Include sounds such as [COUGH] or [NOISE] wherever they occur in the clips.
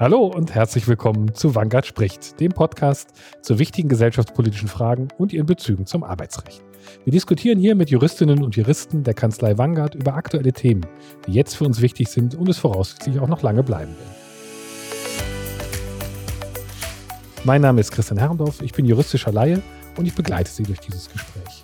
Hallo und herzlich willkommen zu Vanguard spricht, dem Podcast zu wichtigen gesellschaftspolitischen Fragen und ihren Bezügen zum Arbeitsrecht. Wir diskutieren hier mit Juristinnen und Juristen der Kanzlei Vanguard über aktuelle Themen, die jetzt für uns wichtig sind und es voraussichtlich auch noch lange bleiben werden. Mein Name ist Christian Herrndorf, ich bin juristischer Laie und ich begleite Sie durch dieses Gespräch.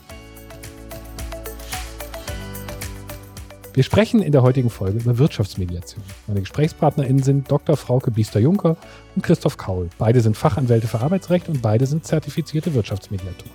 Wir sprechen in der heutigen Folge über Wirtschaftsmediation. Meine GesprächspartnerInnen sind Dr. Frauke Biester-Juncker und Christoph Kaul. Beide sind Fachanwälte für Arbeitsrecht und beide sind zertifizierte Wirtschaftsmediatoren.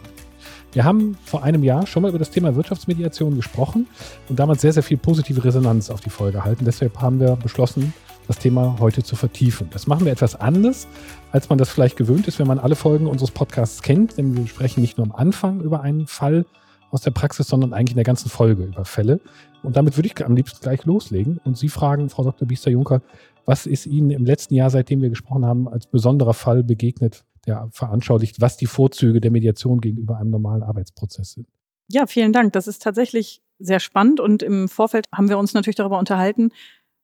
Wir haben vor einem Jahr schon mal über das Thema Wirtschaftsmediation gesprochen und damals sehr, sehr viel positive Resonanz auf die Folge erhalten. Deshalb haben wir beschlossen, das Thema heute zu vertiefen. Das machen wir etwas anders, als man das vielleicht gewöhnt ist, wenn man alle Folgen unseres Podcasts kennt, denn wir sprechen nicht nur am Anfang über einen Fall aus der Praxis, sondern eigentlich in der ganzen Folge über Fälle. Und damit würde ich am liebsten gleich loslegen und Sie fragen, Frau Dr. Biester-Juncker, was ist Ihnen im letzten Jahr, seitdem wir gesprochen haben, als besonderer Fall begegnet, der veranschaulicht, was die Vorzüge der Mediation gegenüber einem normalen Arbeitsprozess sind? Ja, vielen Dank. Das ist tatsächlich sehr spannend und im Vorfeld haben wir uns natürlich darüber unterhalten,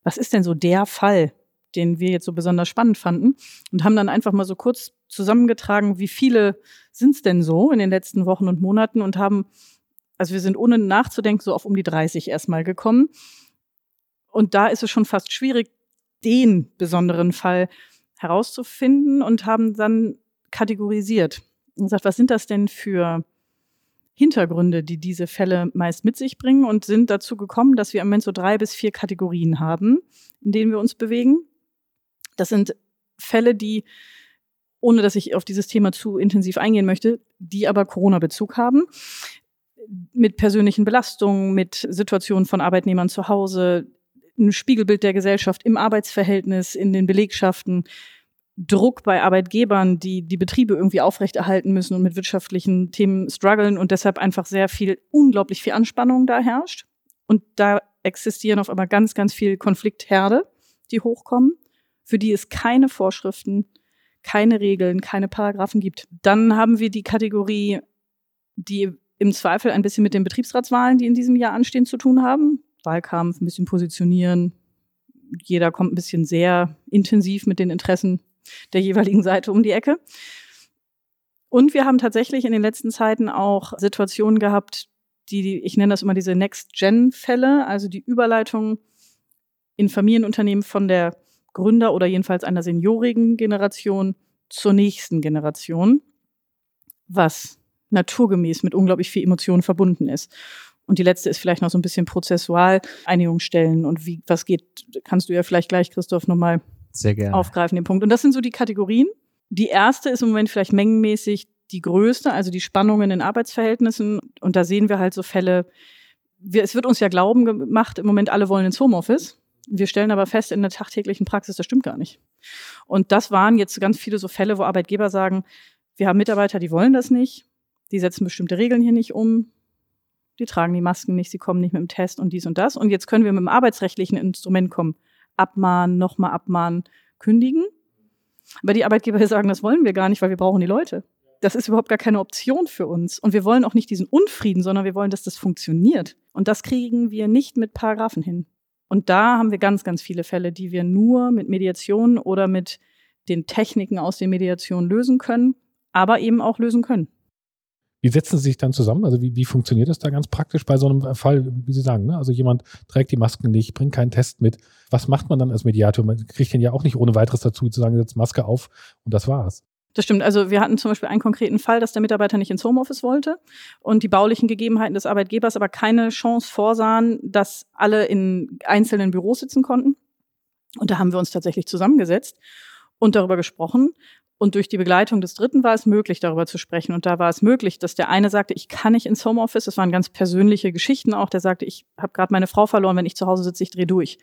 was ist denn so der Fall, den wir jetzt so besonders spannend fanden und haben dann einfach mal so kurz zusammengetragen, wie viele sind es denn so in den letzten Wochen und Monaten und haben also wir sind ohne nachzudenken so auf um die 30 erstmal gekommen. Und da ist es schon fast schwierig, den besonderen Fall herauszufinden und haben dann kategorisiert und gesagt, was sind das denn für Hintergründe, die diese Fälle meist mit sich bringen und sind dazu gekommen, dass wir im Moment so drei bis vier Kategorien haben, in denen wir uns bewegen. Das sind Fälle, die, ohne dass ich auf dieses Thema zu intensiv eingehen möchte, die aber Corona-Bezug haben mit persönlichen Belastungen, mit Situationen von Arbeitnehmern zu Hause, ein Spiegelbild der Gesellschaft im Arbeitsverhältnis, in den Belegschaften, Druck bei Arbeitgebern, die die Betriebe irgendwie aufrechterhalten müssen und mit wirtschaftlichen Themen strugglen und deshalb einfach sehr viel, unglaublich viel Anspannung da herrscht. Und da existieren auf einmal ganz, ganz viel Konfliktherde, die hochkommen, für die es keine Vorschriften, keine Regeln, keine Paragraphen gibt. Dann haben wir die Kategorie, die im Zweifel ein bisschen mit den Betriebsratswahlen, die in diesem Jahr anstehen, zu tun haben. Wahlkampf, ein bisschen positionieren. Jeder kommt ein bisschen sehr intensiv mit den Interessen der jeweiligen Seite um die Ecke. Und wir haben tatsächlich in den letzten Zeiten auch Situationen gehabt, die, ich nenne das immer diese Next-Gen-Fälle, also die Überleitung in Familienunternehmen von der Gründer- oder jedenfalls einer seniorigen Generation zur nächsten Generation, was naturgemäß mit unglaublich viel Emotionen verbunden ist. Und die letzte ist vielleicht noch so ein bisschen prozessual Einigung stellen und wie was geht, kannst du ja vielleicht gleich Christoph nochmal aufgreifen den Punkt. Und das sind so die Kategorien. Die erste ist im Moment vielleicht mengenmäßig die größte, also die Spannungen in Arbeitsverhältnissen. Und da sehen wir halt so Fälle. Wir, es wird uns ja glauben gemacht, im Moment alle wollen ins Homeoffice. Wir stellen aber fest in der tagtäglichen Praxis, das stimmt gar nicht. Und das waren jetzt ganz viele so Fälle, wo Arbeitgeber sagen, wir haben Mitarbeiter, die wollen das nicht die setzen bestimmte Regeln hier nicht um, die tragen die Masken nicht, sie kommen nicht mit dem Test und dies und das. Und jetzt können wir mit dem arbeitsrechtlichen Instrument kommen. Abmahnen, nochmal abmahnen, kündigen. Aber die Arbeitgeber [LAUGHS] sagen, das wollen wir gar nicht, weil wir brauchen die Leute. Das ist überhaupt gar keine Option für uns. Und wir wollen auch nicht diesen Unfrieden, sondern wir wollen, dass das funktioniert. Und das kriegen wir nicht mit Paragraphen hin. Und da haben wir ganz, ganz viele Fälle, die wir nur mit Mediation oder mit den Techniken aus der Mediation lösen können, aber eben auch lösen können. Wie setzen Sie sich dann zusammen? Also wie, wie funktioniert das da ganz praktisch bei so einem Fall, wie Sie sagen? Ne? Also jemand trägt die Masken nicht, bringt keinen Test mit. Was macht man dann als Mediator? Man kriegt den ja auch nicht ohne weiteres dazu zu sagen, setzt Maske auf und das war's. Das stimmt. Also wir hatten zum Beispiel einen konkreten Fall, dass der Mitarbeiter nicht ins Homeoffice wollte und die baulichen Gegebenheiten des Arbeitgebers aber keine Chance vorsahen, dass alle in einzelnen Büros sitzen konnten. Und da haben wir uns tatsächlich zusammengesetzt und darüber gesprochen, und durch die Begleitung des Dritten war es möglich, darüber zu sprechen. Und da war es möglich, dass der eine sagte, ich kann nicht ins Homeoffice. Das waren ganz persönliche Geschichten auch. Der sagte, ich habe gerade meine Frau verloren, wenn ich zu Hause sitze, ich drehe durch.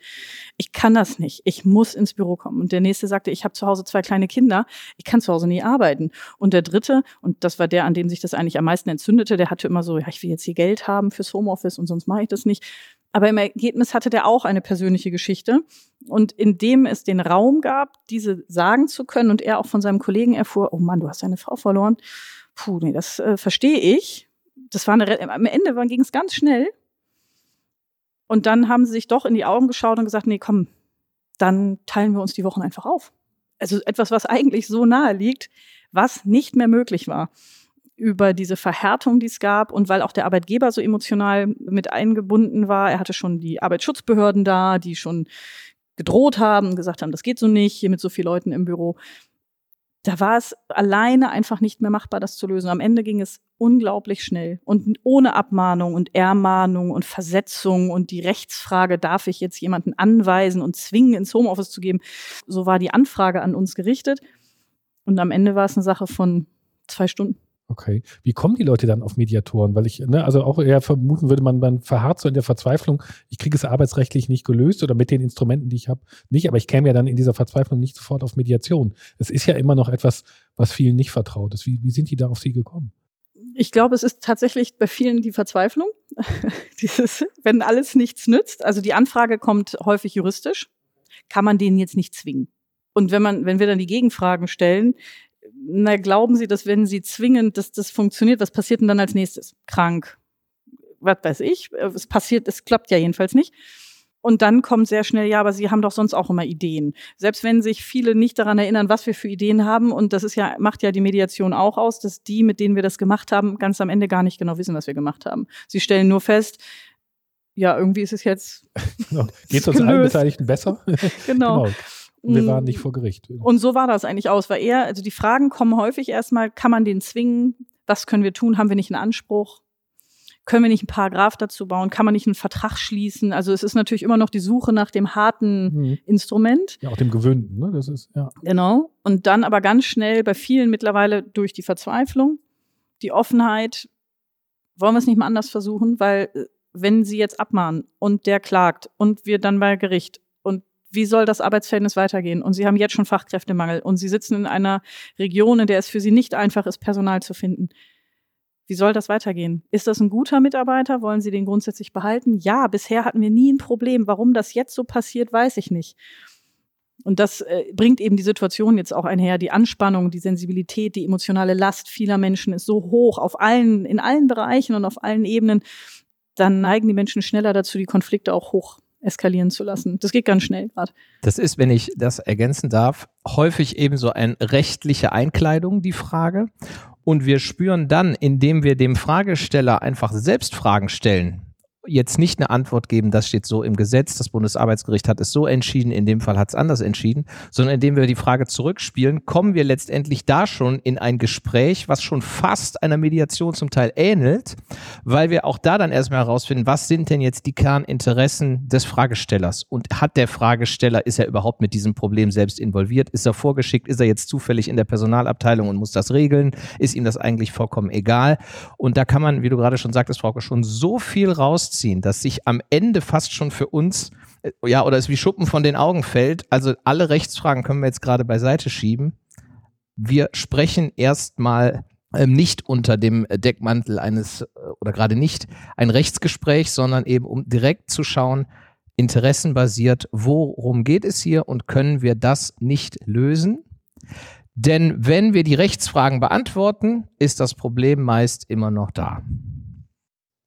Ich kann das nicht. Ich muss ins Büro kommen. Und der nächste sagte, ich habe zu Hause zwei kleine Kinder. Ich kann zu Hause nie arbeiten. Und der dritte, und das war der, an dem sich das eigentlich am meisten entzündete, der hatte immer so, ja, ich will jetzt hier Geld haben fürs Homeoffice und sonst mache ich das nicht. Aber im Ergebnis hatte der auch eine persönliche Geschichte. Und indem es den Raum gab, diese sagen zu können und er auch von seinem Kollegen erfuhr, oh Mann, du hast deine Frau verloren. Puh, nee, das äh, verstehe ich. Das war eine, am Ende ging es ganz schnell. Und dann haben sie sich doch in die Augen geschaut und gesagt, nee, komm, dann teilen wir uns die Wochen einfach auf. also etwas, was eigentlich so nahe liegt, was nicht mehr möglich war über diese Verhärtung, die es gab und weil auch der Arbeitgeber so emotional mit eingebunden war. Er hatte schon die Arbeitsschutzbehörden da, die schon gedroht haben gesagt haben, das geht so nicht, hier mit so vielen Leuten im Büro. Da war es alleine einfach nicht mehr machbar, das zu lösen. Am Ende ging es unglaublich schnell und ohne Abmahnung und Ermahnung und Versetzung und die Rechtsfrage, darf ich jetzt jemanden anweisen und zwingen, ins Homeoffice zu geben? So war die Anfrage an uns gerichtet. Und am Ende war es eine Sache von zwei Stunden. Okay. Wie kommen die Leute dann auf Mediatoren? Weil ich, ne, also auch eher vermuten würde, man, man verharrt so in der Verzweiflung, ich kriege es arbeitsrechtlich nicht gelöst oder mit den Instrumenten, die ich habe, nicht, aber ich käme ja dann in dieser Verzweiflung nicht sofort auf Mediation. Es ist ja immer noch etwas, was vielen nicht vertraut ist. Wie, wie sind die da auf Sie gekommen? Ich glaube, es ist tatsächlich bei vielen die Verzweiflung. [LAUGHS] Dieses, wenn alles nichts nützt. Also die Anfrage kommt häufig juristisch, kann man denen jetzt nicht zwingen. Und wenn man, wenn wir dann die Gegenfragen stellen, na, glauben Sie, dass wenn Sie zwingend, dass das funktioniert, was passiert denn dann als nächstes? Krank, was weiß ich, es passiert, es klappt ja jedenfalls nicht. Und dann kommt sehr schnell, ja, aber Sie haben doch sonst auch immer Ideen. Selbst wenn sich viele nicht daran erinnern, was wir für Ideen haben, und das ist ja, macht ja die Mediation auch aus, dass die, mit denen wir das gemacht haben, ganz am Ende gar nicht genau wissen, was wir gemacht haben. Sie stellen nur fest, ja, irgendwie ist es jetzt. [LAUGHS] Genau. Geht es [LAUGHS] uns allen Beteiligten besser? [LAUGHS] genau. genau. Wir waren nicht vor Gericht. Und so war das eigentlich aus, weil eher, also die Fragen kommen häufig erstmal, kann man den zwingen? Was können wir tun? Haben wir nicht einen Anspruch? Können wir nicht einen Paragraph dazu bauen? Kann man nicht einen Vertrag schließen? Also es ist natürlich immer noch die Suche nach dem harten mhm. Instrument. Ja, auch dem gewöhnten, ne? Das ist, ja. Genau. Und dann aber ganz schnell bei vielen mittlerweile durch die Verzweiflung, die Offenheit, wollen wir es nicht mal anders versuchen, weil äh, wenn sie jetzt abmahnen und der klagt und wir dann bei Gericht wie soll das Arbeitsverhältnis weitergehen? Und sie haben jetzt schon Fachkräftemangel und sie sitzen in einer Region, in der es für sie nicht einfach ist, Personal zu finden. Wie soll das weitergehen? Ist das ein guter Mitarbeiter? Wollen Sie den grundsätzlich behalten? Ja, bisher hatten wir nie ein Problem. Warum das jetzt so passiert, weiß ich nicht. Und das äh, bringt eben die Situation jetzt auch einher. Die Anspannung, die Sensibilität, die emotionale Last vieler Menschen ist so hoch auf allen, in allen Bereichen und auf allen Ebenen. Dann neigen die Menschen schneller dazu, die Konflikte auch hoch eskalieren zu lassen. Das geht ganz schnell gerade. Das ist, wenn ich das ergänzen darf, häufig eben so eine rechtliche Einkleidung, die Frage. Und wir spüren dann, indem wir dem Fragesteller einfach selbst Fragen stellen, jetzt nicht eine Antwort geben, das steht so im Gesetz, das Bundesarbeitsgericht hat es so entschieden, in dem Fall hat es anders entschieden, sondern indem wir die Frage zurückspielen, kommen wir letztendlich da schon in ein Gespräch, was schon fast einer Mediation zum Teil ähnelt, weil wir auch da dann erstmal herausfinden, was sind denn jetzt die Kerninteressen des Fragestellers? Und hat der Fragesteller, ist er überhaupt mit diesem Problem selbst involviert, ist er vorgeschickt, ist er jetzt zufällig in der Personalabteilung und muss das regeln, ist ihm das eigentlich vollkommen egal? Und da kann man, wie du gerade schon sagtest, Frauke, schon so viel raus rausziehen, dass sich am Ende fast schon für uns, äh, ja, oder es wie Schuppen von den Augen fällt. Also alle Rechtsfragen können wir jetzt gerade beiseite schieben. Wir sprechen erstmal ähm, nicht unter dem Deckmantel eines, äh, oder gerade nicht ein Rechtsgespräch, sondern eben um direkt zu schauen, interessenbasiert, worum geht es hier und können wir das nicht lösen? Denn wenn wir die Rechtsfragen beantworten, ist das Problem meist immer noch da.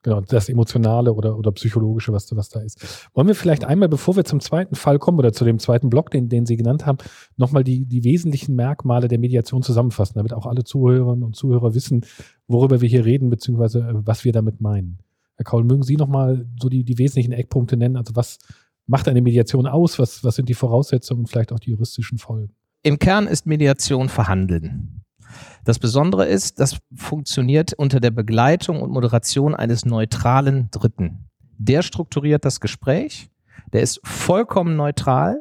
Genau, das Emotionale oder, oder Psychologische, was, was da ist. Wollen wir vielleicht einmal, bevor wir zum zweiten Fall kommen oder zu dem zweiten Block, den, den Sie genannt haben, nochmal die, die wesentlichen Merkmale der Mediation zusammenfassen, damit auch alle Zuhörerinnen und Zuhörer wissen, worüber wir hier reden, beziehungsweise äh, was wir damit meinen. Herr Kaul, mögen Sie nochmal so die, die wesentlichen Eckpunkte nennen? Also was macht eine Mediation aus? Was, was sind die Voraussetzungen und vielleicht auch die juristischen Folgen? Im Kern ist Mediation Verhandeln. Das Besondere ist, das funktioniert unter der Begleitung und Moderation eines neutralen Dritten. Der strukturiert das Gespräch, der ist vollkommen neutral,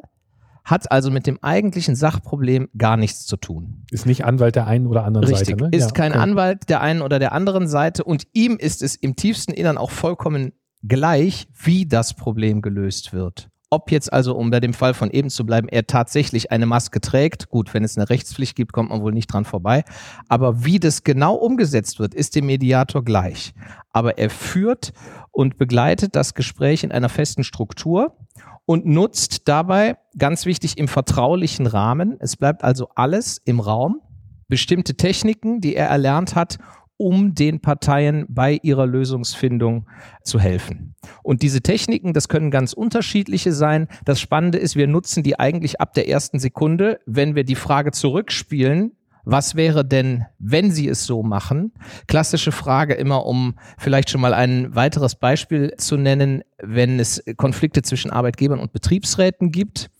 hat also mit dem eigentlichen Sachproblem gar nichts zu tun. Ist nicht Anwalt der einen oder anderen Richtig, Seite. Ne? Ist ja, kein okay. Anwalt der einen oder der anderen Seite und ihm ist es im tiefsten Innern auch vollkommen gleich, wie das Problem gelöst wird. Ob jetzt also, um bei dem Fall von eben zu bleiben, er tatsächlich eine Maske trägt, gut, wenn es eine Rechtspflicht gibt, kommt man wohl nicht dran vorbei. Aber wie das genau umgesetzt wird, ist dem Mediator gleich. Aber er führt und begleitet das Gespräch in einer festen Struktur und nutzt dabei, ganz wichtig, im vertraulichen Rahmen. Es bleibt also alles im Raum. Bestimmte Techniken, die er erlernt hat, um den Parteien bei ihrer Lösungsfindung zu helfen. Und diese Techniken, das können ganz unterschiedliche sein. Das Spannende ist, wir nutzen die eigentlich ab der ersten Sekunde, wenn wir die Frage zurückspielen, was wäre denn, wenn Sie es so machen? Klassische Frage immer, um vielleicht schon mal ein weiteres Beispiel zu nennen, wenn es Konflikte zwischen Arbeitgebern und Betriebsräten gibt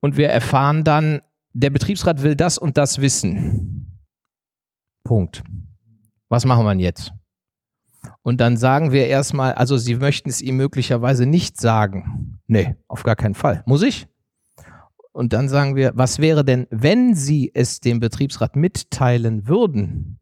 und wir erfahren dann, der Betriebsrat will das und das wissen. Punkt. Was machen wir jetzt? Und dann sagen wir erstmal, also Sie möchten es ihm möglicherweise nicht sagen. Nee, auf gar keinen Fall. Muss ich? Und dann sagen wir, was wäre denn, wenn Sie es dem Betriebsrat mitteilen würden?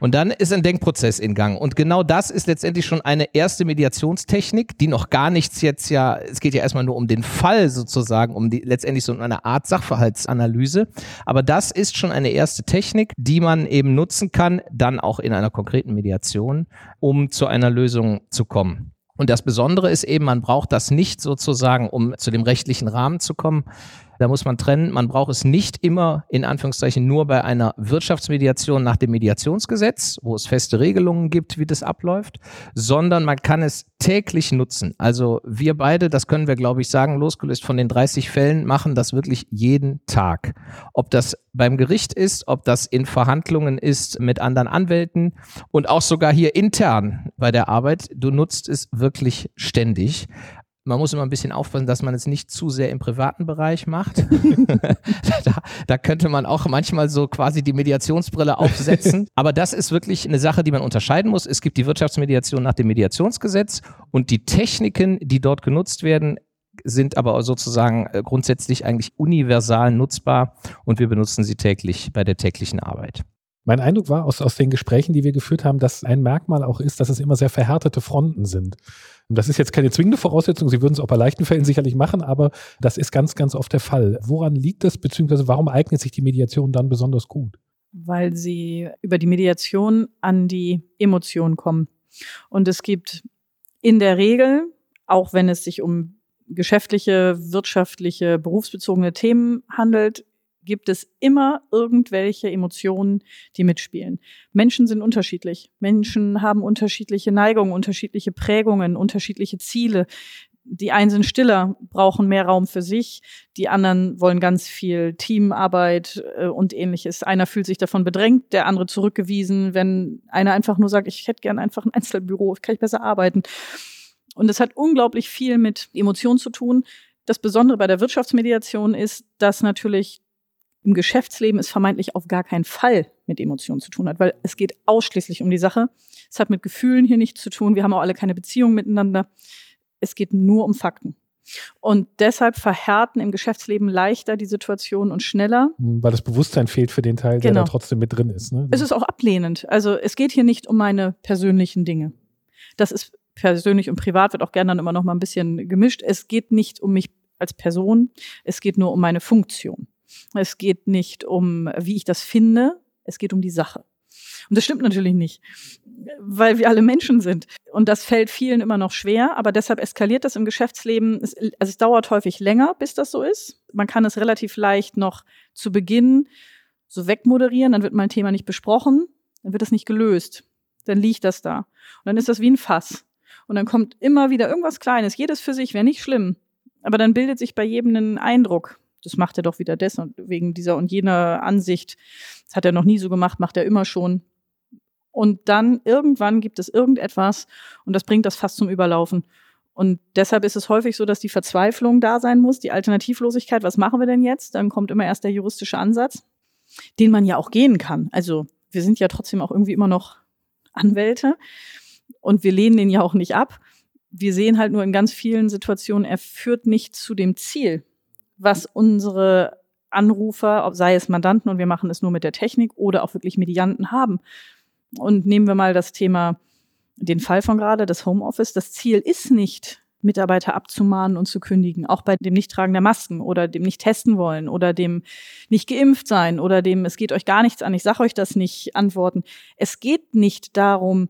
Und dann ist ein Denkprozess in Gang. Und genau das ist letztendlich schon eine erste Mediationstechnik, die noch gar nichts jetzt ja, es geht ja erstmal nur um den Fall sozusagen, um die letztendlich so eine Art Sachverhaltsanalyse. Aber das ist schon eine erste Technik, die man eben nutzen kann, dann auch in einer konkreten Mediation, um zu einer Lösung zu kommen. Und das Besondere ist eben, man braucht das nicht sozusagen, um zu dem rechtlichen Rahmen zu kommen, da muss man trennen. Man braucht es nicht immer in Anführungszeichen nur bei einer Wirtschaftsmediation nach dem Mediationsgesetz, wo es feste Regelungen gibt, wie das abläuft, sondern man kann es täglich nutzen. Also wir beide, das können wir glaube ich sagen, losgelöst von den 30 Fällen, machen das wirklich jeden Tag. Ob das beim Gericht ist, ob das in Verhandlungen ist mit anderen Anwälten und auch sogar hier intern bei der Arbeit. Du nutzt es wirklich ständig. Man muss immer ein bisschen aufpassen, dass man es nicht zu sehr im privaten Bereich macht. [LAUGHS] [LAUGHS] da, da, könnte man auch manchmal so quasi die Mediationsbrille aufsetzen. [LAUGHS] Aber das ist wirklich eine Sache, die man unterscheiden muss. Es gibt die Wirtschaftsmediation nach dem Mediationsgesetz und die Techniken, die dort genutzt werden, sind aber sozusagen äh, grundsätzlich eigentlich universal nutzbar und wir benutzen sie täglich bei der täglichen Arbeit. Mein Eindruck war aus, aus den Gesprächen, die wir geführt haben, dass ein Merkmal auch ist, dass es immer sehr verhärtete Fronten sind. Und das ist jetzt keine zwingende Voraussetzung, Sie würden es auch bei leichten Fällen sicherlich machen, aber das ist ganz, ganz oft der Fall. Woran liegt das, beziehungsweise warum eignet sich die Mediation dann besonders gut? Weil sie über die Mediation an die Emotionen kommen. Und es gibt in der Regel, auch wenn es sich um geschäftliche, wirtschaftliche, berufsbezogene Themen handelt, gibt es immer irgendwelche Emotionen, die mitspielen. Menschen sind unterschiedlich. Menschen haben unterschiedliche Neigungen, unterschiedliche Prägungen, unterschiedliche Ziele. Die einen sind stiller, brauchen mehr Raum für sich. Die anderen wollen ganz viel Teamarbeit äh, und ähnliches. Einer fühlt sich davon bedrängt, der andere zurückgewiesen. Wenn einer einfach nur sagt, ich hätte gern einfach ein Einzelbüro, kann ich besser arbeiten. Und es hat unglaublich viel mit Emotionen zu tun. Das Besondere bei der Wirtschaftsmediation ist, dass natürlich im Geschäftsleben es vermeintlich auf gar keinen Fall mit Emotionen zu tun hat, weil es geht ausschließlich um die Sache. Es hat mit Gefühlen hier nichts zu tun. Wir haben auch alle keine Beziehung miteinander. Es geht nur um Fakten. Und deshalb verhärten im Geschäftsleben leichter die Situation und schneller. Hm, weil das Bewusstsein fehlt für den Teil, der genau. da trotzdem mit drin ist. Ne? Es ist auch ablehnend. Also es geht hier nicht um meine persönlichen Dinge. Das ist persönlich und privat wird auch gerne dann immer noch mal ein bisschen gemischt. Es geht nicht um mich als Person. Es geht nur um meine Funktion. Es geht nicht um, wie ich das finde, es geht um die Sache. Und das stimmt natürlich nicht, weil wir alle Menschen sind. Und das fällt vielen immer noch schwer, aber deshalb eskaliert das im Geschäftsleben. Es, also es dauert häufig länger, bis das so ist. Man kann es relativ leicht noch zu Beginn so wegmoderieren, dann wird mal ein Thema nicht besprochen, dann wird es nicht gelöst. Dann liegt das da. Und dann ist das wie ein Fass. Und dann kommt immer wieder irgendwas Kleines, jedes für sich, wäre nicht schlimm. Aber dann bildet sich bei jedem ein Eindruck das macht er doch wieder und wegen dieser und jener Ansicht. Das hat er noch nie so gemacht, macht er immer schon. Und dann irgendwann gibt es irgendetwas und das bringt das fast zum Überlaufen. Und deshalb ist es häufig so, dass die Verzweiflung da sein muss, die Alternativlosigkeit. Was machen wir denn jetzt? Dann kommt immer erst der juristische Ansatz, den man ja auch gehen kann. Also wir sind ja trotzdem auch irgendwie immer noch Anwälte und wir lehnen den ja auch nicht ab. Wir sehen halt nur in ganz vielen Situationen, er führt nicht zu dem Ziel, was unsere Anrufer, sei es Mandanten und wir machen es nur mit der Technik oder auch wirklich Medianten haben. Und nehmen wir mal das Thema, den Fall von gerade, das Homeoffice. Das Ziel ist nicht, Mitarbeiter abzumahnen und zu kündigen, auch bei dem Nichttragen der Masken oder dem nicht testen wollen oder dem nicht geimpft sein oder dem es geht euch gar nichts an, ich sag euch das nicht antworten. Es geht nicht darum,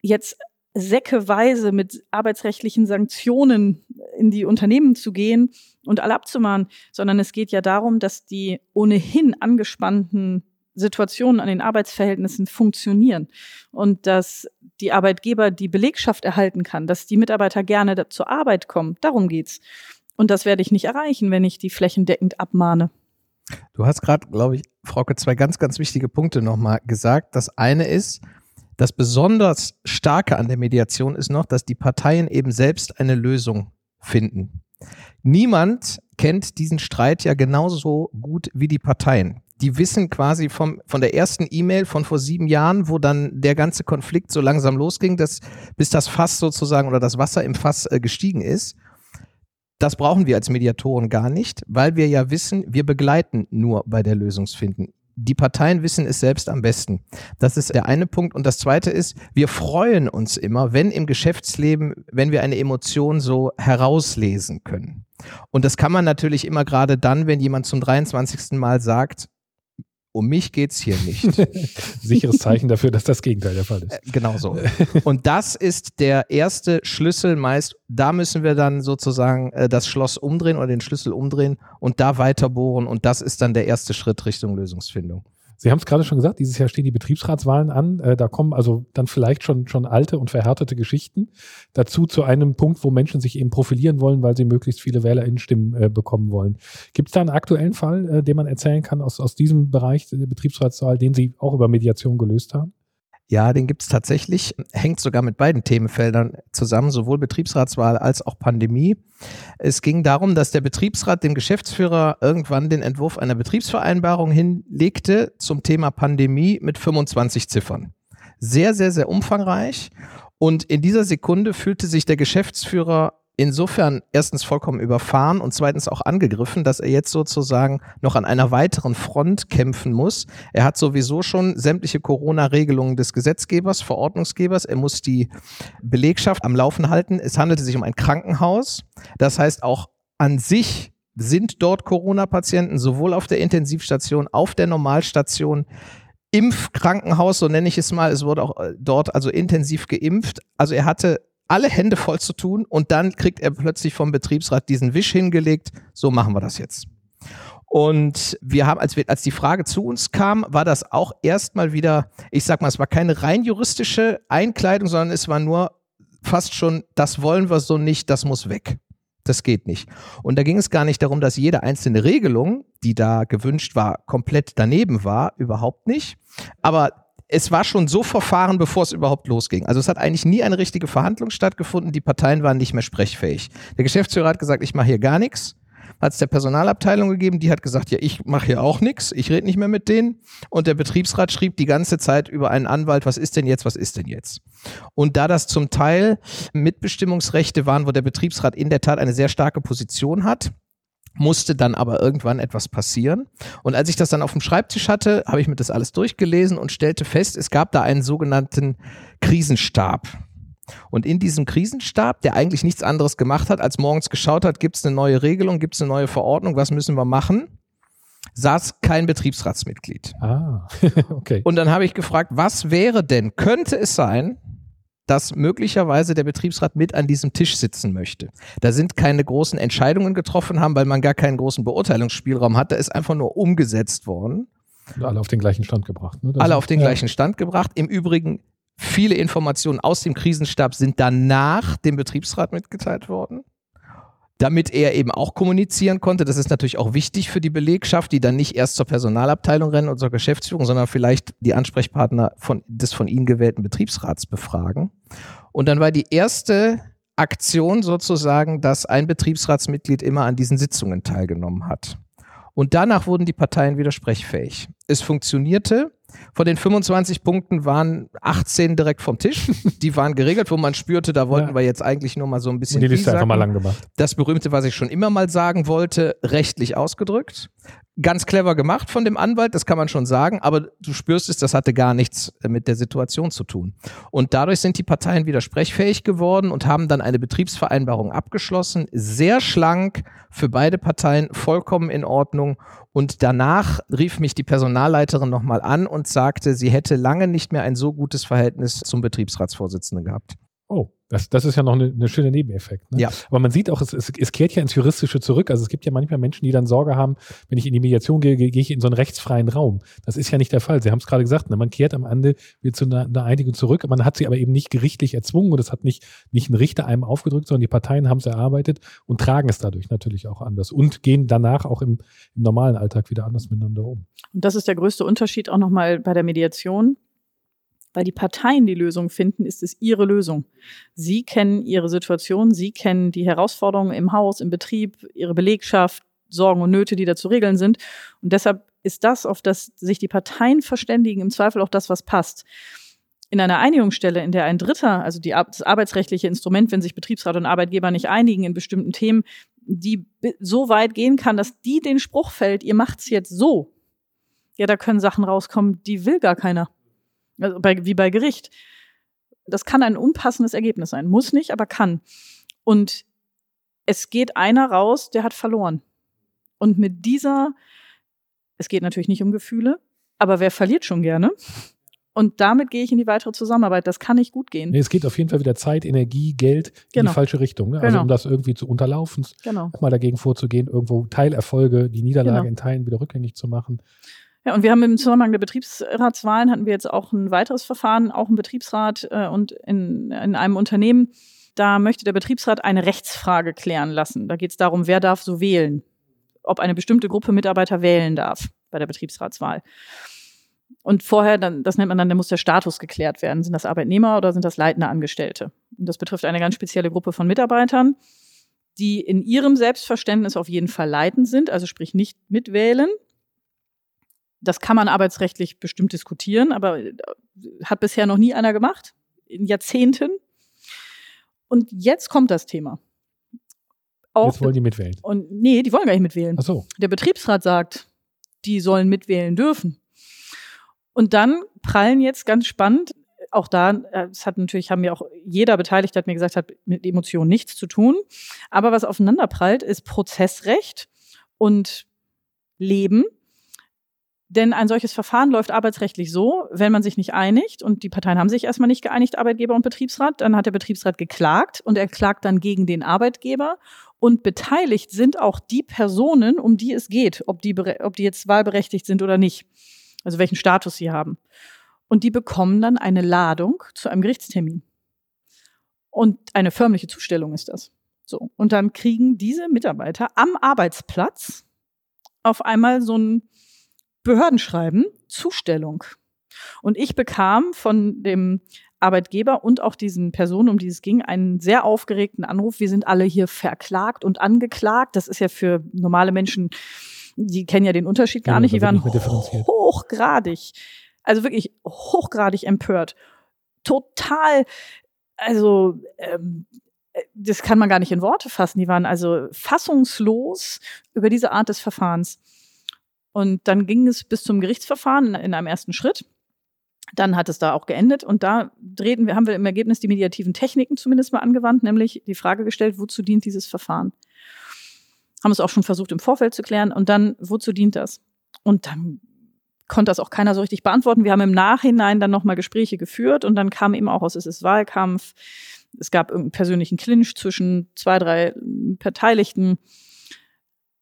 jetzt säckeweise mit arbeitsrechtlichen Sanktionen in die Unternehmen zu gehen und alle abzumahnen, sondern es geht ja darum, dass die ohnehin angespannten Situationen, an den Arbeitsverhältnissen funktionieren und dass die Arbeitgeber die Belegschaft erhalten kann, dass die Mitarbeiter gerne zur Arbeit kommen. Darum geht's. Und das werde ich nicht erreichen, wenn ich die flächendeckend abmahne. Du hast gerade, glaube ich, Frauke, zwei ganz, ganz wichtige Punkte nochmal gesagt. Das eine ist, das besonders Starke an der Mediation ist noch, dass die Parteien eben selbst eine Lösung finden. Niemand kennt diesen Streit ja genauso gut wie die Parteien. Die wissen quasi vom, von der ersten E-Mail von vor sieben Jahren, wo dann der ganze Konflikt so langsam losging, dass, bis das Fass sozusagen oder das Wasser im Fass äh, gestiegen ist. Das brauchen wir als Mediatoren gar nicht, weil wir ja wissen, wir begleiten nur bei der Lösungsfinden die Parteien wissen es selbst am besten. Das ist der eine Punkt. Und das zweite ist, wir freuen uns immer, wenn im Geschäftsleben, wenn wir eine Emotion so herauslesen können. Und das kann man natürlich immer gerade dann, wenn jemand zum 23. Mal sagt, um mich geht's hier nicht. [LAUGHS] Sicheres Zeichen dafür, dass das Gegenteil der Fall ist. Äh, genau so. Und das ist der erste Schlüssel meist. Da müssen wir dann sozusagen äh, das Schloss umdrehen oder den Schlüssel umdrehen und da weiter bohren. Und das ist dann der erste Schritt Richtung Lösungsfindung. Sie haben es gerade schon gesagt, dieses Jahr stehen die Betriebsratswahlen an. Äh, da kommen also dann vielleicht schon, schon alte und verhärtete Geschichten dazu zu einem Punkt, wo Menschen sich eben profilieren wollen, weil sie möglichst viele WählerInnenstimmen äh, bekommen wollen. Gibt es da einen aktuellen Fall, äh, den man erzählen kann aus, aus diesem Bereich der Betriebsratswahl, den Sie auch über Mediation gelöst haben? Ja, den gibt es tatsächlich, hängt sogar mit beiden Themenfeldern zusammen, sowohl Betriebsratswahl als auch Pandemie. Es ging darum, dass der Betriebsrat dem Geschäftsführer irgendwann den Entwurf einer Betriebsvereinbarung hinlegte zum Thema Pandemie mit 25 Ziffern. Sehr, sehr, sehr umfangreich. Und in dieser Sekunde fühlte sich der Geschäftsführer insofern erstens vollkommen überfahren und zweitens auch angegriffen, dass er jetzt sozusagen noch an einer weiteren Front kämpfen muss. Er hat sowieso schon sämtliche Corona-Regelungen des Gesetzgebers, Verordnungsgebers. Er muss die Belegschaft am Laufen halten. Es handelte sich um ein Krankenhaus. Das heißt, auch an sich sind dort Corona-Patienten sowohl auf der Intensivstation, auf der Normalstation, Impfkrankenhaus, so nenne ich es mal. Es wurde auch äh, dort also intensiv geimpft. Also er hatte alle Hände voll zu tun und dann kriegt er plötzlich vom Betriebsrat diesen Wisch hingelegt, so machen wir das jetzt. Und wir haben, als, wir, als die Frage zu uns kam, war das auch erstmal wieder, ich sag mal, es war keine rein juristische Einkleidung, sondern es war nur fast schon, das wollen wir so nicht, das muss weg. Das geht nicht. Und da ging es gar nicht darum, dass jede einzelne Regelung, die da gewünscht war, komplett daneben war, überhaupt nicht. Aber es war schon so verfahren, bevor es überhaupt losging. Also es hat eigentlich nie eine richtige Verhandlung stattgefunden. Die Parteien waren nicht mehr sprechfähig. Der Geschäftsführer hat gesagt, ich mache hier gar nichts. Hat es der Personalabteilung gegeben, die hat gesagt, ja, ich mache hier auch nichts, ich rede nicht mehr mit denen. Und der Betriebsrat schrieb die ganze Zeit über einen Anwalt, was ist denn jetzt, was ist denn jetzt? Und da das zum Teil Mitbestimmungsrechte waren, wo der Betriebsrat in der Tat eine sehr starke Position hat, musste dann aber irgendwann etwas passieren. Und als ich das dann auf dem Schreibtisch hatte, habe ich mir das alles durchgelesen und stellte fest, es gab da einen sogenannten Krisenstab. Und in diesem Krisenstab, der eigentlich nichts anderes gemacht hat, als morgens geschaut hat, gibt es eine neue Regelung, gibt es eine neue Verordnung, was müssen wir machen, saß kein Betriebsratsmitglied. Ah, [LAUGHS] okay. Und dann habe ich gefragt, was wäre denn, könnte es sein, dass möglicherweise der Betriebsrat mit an diesem Tisch sitzen möchte. Da sind keine großen Entscheidungen getroffen haben, weil man gar keinen großen Beurteilungsspielraum hat. Da ist einfach nur umgesetzt worden. Und alle auf den gleichen Stand gebracht. Ne? Alle auf den ja. gleichen Stand gebracht. Im Übrigen, viele Informationen aus dem Krisenstab sind danach dem Betriebsrat mitgeteilt worden damit er eben auch kommunizieren konnte. Das ist natürlich auch wichtig für die Belegschaft, die dann nicht erst zur Personalabteilung rennen und zur Geschäftsführung, sondern vielleicht die Ansprechpartner von, des von ihnen gewählten Betriebsrats befragen. Und dann war die erste Aktion sozusagen, dass ein Betriebsratsmitglied immer an diesen Sitzungen teilgenommen hat. Und danach wurden die Parteien widersprechfähig. Es funktionierte. Von den 25 Punkten waren 18 direkt vom Tisch. [LAUGHS] Die waren geregelt, wo man spürte, da wollten ja. wir jetzt eigentlich nur mal so ein bisschen. Und die Liste einfach mal lang gemacht. Das berühmte, was ich schon immer mal sagen wollte, rechtlich ausgedrückt ganz clever gemacht von dem Anwalt, das kann man schon sagen, aber du spürst es, das hatte gar nichts äh, mit der Situation zu tun. Und dadurch sind die Parteien widersprechfähig geworden und haben dann eine Betriebsvereinbarung abgeschlossen, sehr schlank für beide Parteien, vollkommen in Ordnung. Und danach rief mich die Personalleiterin nochmal an und sagte, sie hätte lange nicht mehr ein so gutes Verhältnis zum Betriebsratsvorsitzenden gehabt. Oh, Das, das ist ja noch eine, eine schöne Nebeneffekt. Ne? Ja. Aber man sieht auch, es, es, es kehrt ja ins Juristische zurück. Also es gibt ja manchmal Menschen, die dann Sorge haben, wenn ich in die Mediation gehe, gehe ich in so einen rechtsfreien Raum. Das ist ja nicht der Fall. Sie haben es gerade gesagt, ne? man kehrt am Ende wieder zu einer, einer Einigung zurück. Man hat sie aber eben nicht gerichtlich erzwungen und es hat nicht, nicht ein Richter einem aufgedrückt, sondern die Parteien haben es erarbeitet und tragen es dadurch natürlich auch anders und gehen danach auch im, im normalen Alltag wieder anders miteinander um. Und das ist der größte Unterschied auch nochmal bei der Mediation. Weil die Parteien die Lösung finden, ist es ihre Lösung. Sie kennen ihre Situation, sie kennen die Herausforderungen im Haus, im Betrieb, ihre Belegschaft, Sorgen und Nöte, die da zu regeln sind. Und deshalb ist das, auf das sich die Parteien verständigen, im Zweifel auch das, was passt. In einer Einigungsstelle, in der ein Dritter, also die, das arbeitsrechtliche Instrument, wenn sich Betriebsrat und Arbeitgeber nicht einigen in bestimmten Themen, die so weit gehen kann, dass die den Spruch fällt, ihr macht's jetzt so. Ja, da können Sachen rauskommen, die will gar keiner. Also bei, wie bei Gericht. Das kann ein unpassendes Ergebnis sein. Muss nicht, aber kann. Und es geht einer raus, der hat verloren. Und mit dieser, es geht natürlich nicht um Gefühle, aber wer verliert schon gerne? Und damit gehe ich in die weitere Zusammenarbeit. Das kann nicht gut gehen. Nee, es geht auf jeden Fall wieder Zeit, Energie, Geld in Genau. die falsche Richtung. Ne? Also Genau. um das irgendwie zu unterlaufen, Genau. mal dagegen vorzugehen, irgendwo Teilerfolge, die Niederlage Genau. in Teilen wieder rückgängig zu machen. Ja, und wir haben im Zusammenhang der Betriebsratswahlen hatten wir jetzt auch ein weiteres Verfahren, auch ein Betriebsrat äh, und in, in einem Unternehmen. Da möchte der Betriebsrat eine Rechtsfrage klären lassen. Da geht es darum, wer darf so wählen, ob eine bestimmte Gruppe Mitarbeiter wählen darf bei der Betriebsratswahl. Und vorher, dann, das nennt man dann, da muss der Status geklärt werden. Sind das Arbeitnehmer oder sind das leitende Angestellte? Und das betrifft eine ganz spezielle Gruppe von Mitarbeitern, die in ihrem Selbstverständnis auf jeden Fall leitend sind, also sprich nicht mitwählen, das kann man arbeitsrechtlich bestimmt diskutieren, aber äh, hat bisher noch nie einer gemacht, in Jahrzehnten. Und jetzt kommt das Thema. Auch Jetzt wollen die mitwählen. und nee, die wollen gar nicht mitwählen. Ach so. Der Betriebsrat sagt, die sollen mitwählen dürfen. Und dann prallen jetzt ganz spannend, auch da, äh, es hat natürlich, haben ja auch jeder Beteiligte hat mir gesagt, hat mit Emotionen nichts zu tun. Aber was aufeinander prallt, ist Prozessrecht und Leben. Denn ein solches Verfahren läuft arbeitsrechtlich so, wenn man sich nicht einigt, und die Parteien haben sich erstmal nicht geeinigt, Arbeitgeber und Betriebsrat, dann hat der Betriebsrat geklagt und er klagt dann gegen den Arbeitgeber. Und beteiligt sind auch die Personen, um die es geht, ob die, ob die jetzt wahlberechtigt sind oder nicht. Also welchen Status sie haben. Und die bekommen dann eine Ladung zu einem Gerichtstermin. Und eine förmliche Zustellung ist das. So. Und dann kriegen diese Mitarbeiter am Arbeitsplatz auf einmal so ein Behördenschreiben, Zustellung. Und ich bekam von dem Arbeitgeber und auch diesen Personen, um die es ging, einen sehr aufgeregten Anruf. Wir sind alle hier verklagt und angeklagt. Das ist ja für normale Menschen, die kennen ja den Unterschied gar Ja, nicht. da Die waren nicht hochgradig, also wirklich hochgradig empört. Total, also ähm, äh, das kann man gar nicht in Worte fassen. Die waren also fassungslos über diese Art des Verfahrens. Und dann ging es bis zum Gerichtsverfahren in, in einem ersten Schritt. Dann hat es da auch geendet und da drehten wir, haben wir im Ergebnis die mediativen Techniken zumindest mal angewandt, nämlich die Frage gestellt, wozu dient dieses Verfahren? Haben es auch schon versucht im Vorfeld zu klären und dann, wozu dient das? Und dann konnte das auch keiner so richtig beantworten. Wir haben im Nachhinein dann nochmal Gespräche geführt und dann kam eben auch aus, es ist Wahlkampf. Es gab irgendeinen persönlichen Clinch zwischen zwei, drei Beteiligten.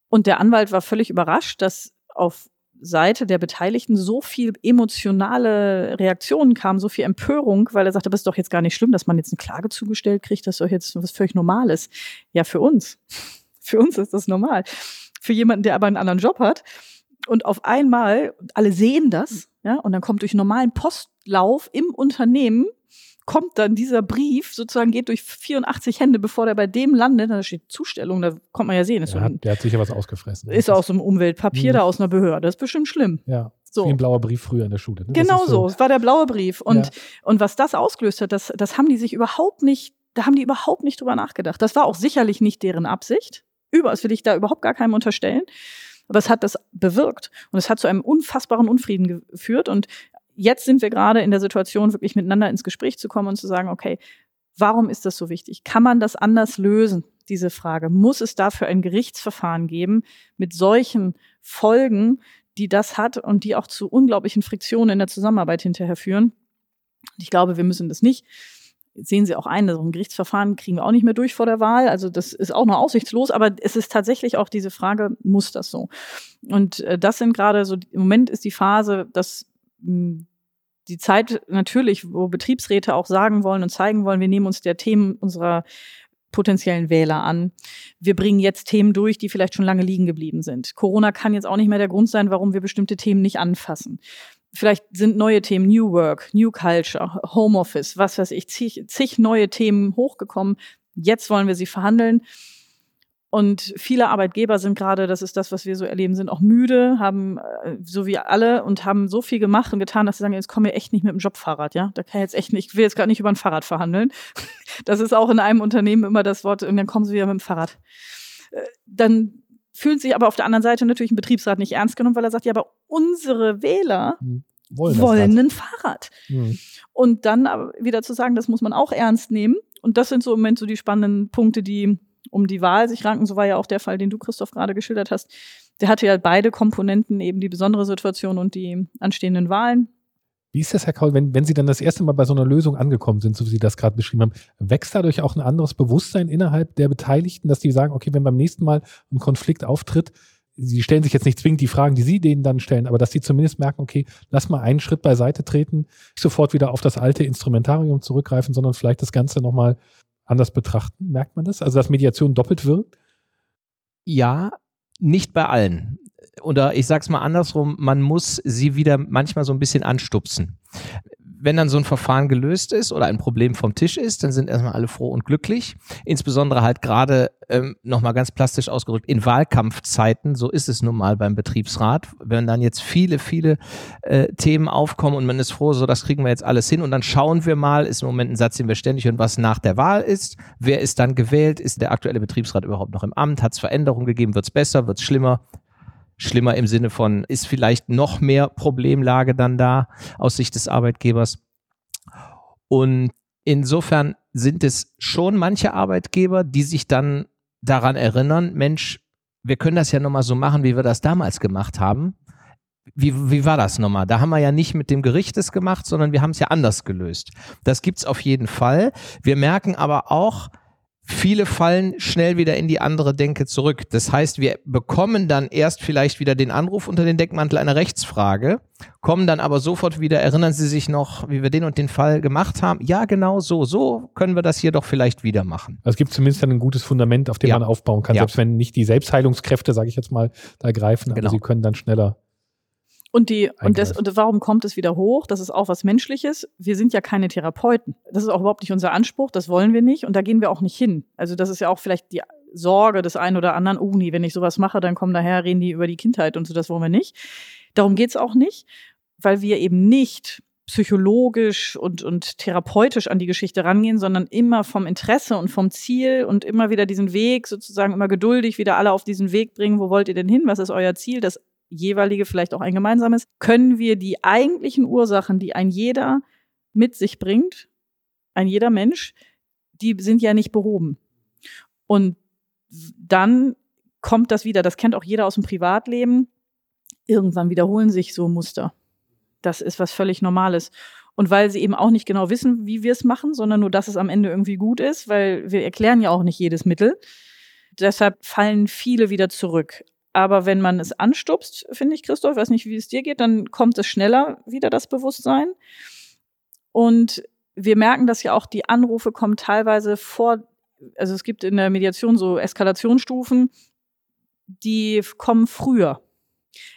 Und der Anwalt war völlig überrascht, dass auf Seite der Beteiligten so viel emotionale Reaktionen kamen, so viel Empörung, weil er sagte, das ist doch jetzt gar nicht schlimm, dass man jetzt eine Klage zugestellt kriegt, das ist doch jetzt was völlig Normales. Ja, für uns. [LAUGHS] Für uns ist das normal. Für jemanden, der aber einen anderen Job hat und auf einmal, alle sehen das, ja, und dann kommt durch normalen Postlauf im Unternehmen kommt dann dieser Brief, sozusagen geht durch 84 Hände, bevor der bei dem landet, da steht Zustellung, da kommt man ja sehen, ist, so Der ein, hat, der hat sicher was ausgefressen. ist aus so einem Umweltpapier Mhm. da aus einer Behörde, das ist bestimmt schlimm. Ja, So. wie ein blauer Brief früher in der Schule. Ne? Genau so. Es war der blaue Brief. Und, Ja. und was das ausgelöst hat, das, das haben die sich überhaupt nicht, da haben die überhaupt nicht drüber nachgedacht. Das war auch sicherlich nicht deren Absicht. Über, das will ich da überhaupt gar keinem unterstellen. Aber es hat das bewirkt. Und es hat zu einem unfassbaren Unfrieden geführt. Und jetzt sind wir gerade in der Situation, wirklich miteinander ins Gespräch zu kommen und zu sagen, okay, warum ist das so wichtig? Kann man das anders lösen? Diese Frage. Muss es dafür ein Gerichtsverfahren geben mit solchen Folgen, die das hat und die auch zu unglaublichen Friktionen in der Zusammenarbeit hinterher führen. Ich glaube, wir müssen das nicht sehen Sie auch ein, so ein Gerichtsverfahren kriegen wir auch nicht mehr durch vor der Wahl. Also das ist auch noch aussichtslos, aber es ist tatsächlich auch diese Frage, muss das so? Und äh, das sind gerade so, im Moment ist die Phase, dass mh, die Zeit natürlich, wo Betriebsräte auch sagen wollen und zeigen wollen, wir nehmen uns der Themen unserer potenziellen Wähler an. Wir bringen jetzt Themen durch, die vielleicht schon lange liegen geblieben sind. Corona kann jetzt auch nicht mehr der Grund sein, warum wir bestimmte Themen nicht anfassen. Vielleicht sind neue Themen New Work, New Culture, Homeoffice, was weiß ich, zig, zig neue Themen hochgekommen. Jetzt wollen wir sie verhandeln. Und viele Arbeitgeber sind gerade, das ist das, was wir so erleben, sind auch müde, haben, äh, so wie alle, und haben so viel gemacht und getan, dass sie sagen, jetzt kommen wir echt nicht mit dem Jobfahrrad, ja. Da kann ich jetzt echt nicht, ich will jetzt gar nicht über ein Fahrrad verhandeln. [LAUGHS] Das ist auch in einem Unternehmen immer das Wort, und dann kommen sie wieder mit dem Fahrrad. Äh, dann fühlt sich aber auf der anderen Seite natürlich ein Betriebsrat nicht ernst genommen, weil er sagt, ja, aber unsere Wähler hm. wollen, wollen ein Fahrrad. Mhm. Und dann aber wieder zu sagen, das muss man auch ernst nehmen. Und das sind so im Moment so die spannenden Punkte, die um die Wahl sich ranken. So war ja auch der Fall, den du, Christoph, gerade geschildert hast. Der hatte ja beide Komponenten, eben die besondere Situation und die anstehenden Wahlen. Wie ist das, Herr Kaul, wenn, wenn Sie dann das erste Mal bei so einer Lösung angekommen sind, so wie Sie das gerade beschrieben haben, wächst dadurch auch ein anderes Bewusstsein innerhalb der Beteiligten, dass die sagen, okay, wenn beim nächsten Mal ein Konflikt auftritt, Sie stellen sich jetzt nicht zwingend die Fragen, die Sie denen dann stellen, aber dass Sie zumindest merken, okay, lass mal einen Schritt beiseite treten, nicht sofort wieder auf das alte Instrumentarium zurückgreifen, sondern vielleicht das Ganze nochmal anders betrachten? Merkt man das? Also, dass Mediation doppelt wirkt? Ja, nicht bei allen. Oder ich sag's mal andersrum, man muss sie wieder manchmal so ein bisschen anstupsen wenn dann so ein Verfahren gelöst ist oder ein Problem vom Tisch ist, dann sind erstmal alle froh und glücklich. Insbesondere halt gerade ähm, nochmal ganz plastisch ausgedrückt in Wahlkampfzeiten, so ist es nun mal beim Betriebsrat. Wenn dann jetzt viele, viele äh, Themen aufkommen und man ist froh, so das kriegen wir jetzt alles hin und dann schauen wir mal, ist im Moment ein Satz, den wir ständig hören, was nach der Wahl ist, wer ist dann gewählt, ist der aktuelle Betriebsrat überhaupt noch im Amt, hat es Veränderungen gegeben, wird es besser, wird es schlimmer, schlimmer im Sinne von, ist vielleicht noch mehr Problemlage dann da aus Sicht des Arbeitgebers. Und insofern sind es schon manche Arbeitgeber, die sich dann daran erinnern, Mensch, wir können das ja nochmal so machen, wie wir das damals gemacht haben. Wie, wie war das nochmal? Da haben wir ja nicht mit dem Gericht es gemacht, sondern wir haben es ja anders gelöst. Das gibt's auf jeden Fall. Wir merken aber auch, Viele fallen schnell wieder in die andere Denke zurück. Das heißt, wir bekommen dann erst vielleicht wieder den Anruf unter den Deckmantel einer Rechtsfrage, kommen dann aber sofort wieder, erinnern Sie sich noch, wie wir den und den Fall gemacht haben? Ja, genau so. So können wir das hier doch vielleicht wieder machen. Also es gibt zumindest dann ein gutes Fundament, auf dem ja. man aufbauen kann, ja. selbst wenn nicht die Selbstheilungskräfte, sage ich jetzt mal, da greifen, aber genau. sie können dann schneller und die, und das, und warum kommt es wieder hoch? Das ist auch was Menschliches. Wir sind ja keine Therapeuten. Das ist auch überhaupt nicht unser Anspruch. Das wollen wir nicht. Und da gehen wir auch nicht hin. Also das ist ja auch vielleicht die Sorge des einen oder anderen. Oh, nee, wenn ich sowas mache, dann kommen daher, reden die über die Kindheit und so. Das wollen wir nicht. Darum geht's auch nicht, weil wir eben nicht psychologisch und, und therapeutisch an die Geschichte rangehen, sondern immer vom Interesse und vom Ziel und immer wieder diesen Weg sozusagen immer geduldig wieder alle auf diesen Weg bringen. Wo wollt ihr denn hin? Was ist euer Ziel? Das jeweilige vielleicht auch ein gemeinsames, können wir die eigentlichen Ursachen, die ein jeder mit sich bringt, ein jeder Mensch, die sind ja nicht behoben. Und dann kommt das wieder, das kennt auch jeder aus dem Privatleben, irgendwann wiederholen sich so Muster. Das ist was völlig Normales. Und weil sie eben auch nicht genau wissen, wie wir es machen, sondern nur, dass es am Ende irgendwie gut ist, weil wir erklären ja auch nicht jedes Mittel. Deshalb fallen viele wieder zurück. Aber wenn man es anstupst, finde ich, Christoph, weiß nicht, wie es dir geht, dann kommt es schneller wieder, das Bewusstsein. Und wir merken, dass ja auch die Anrufe kommen teilweise vor, also es gibt in der Mediation so Eskalationsstufen, die kommen früher.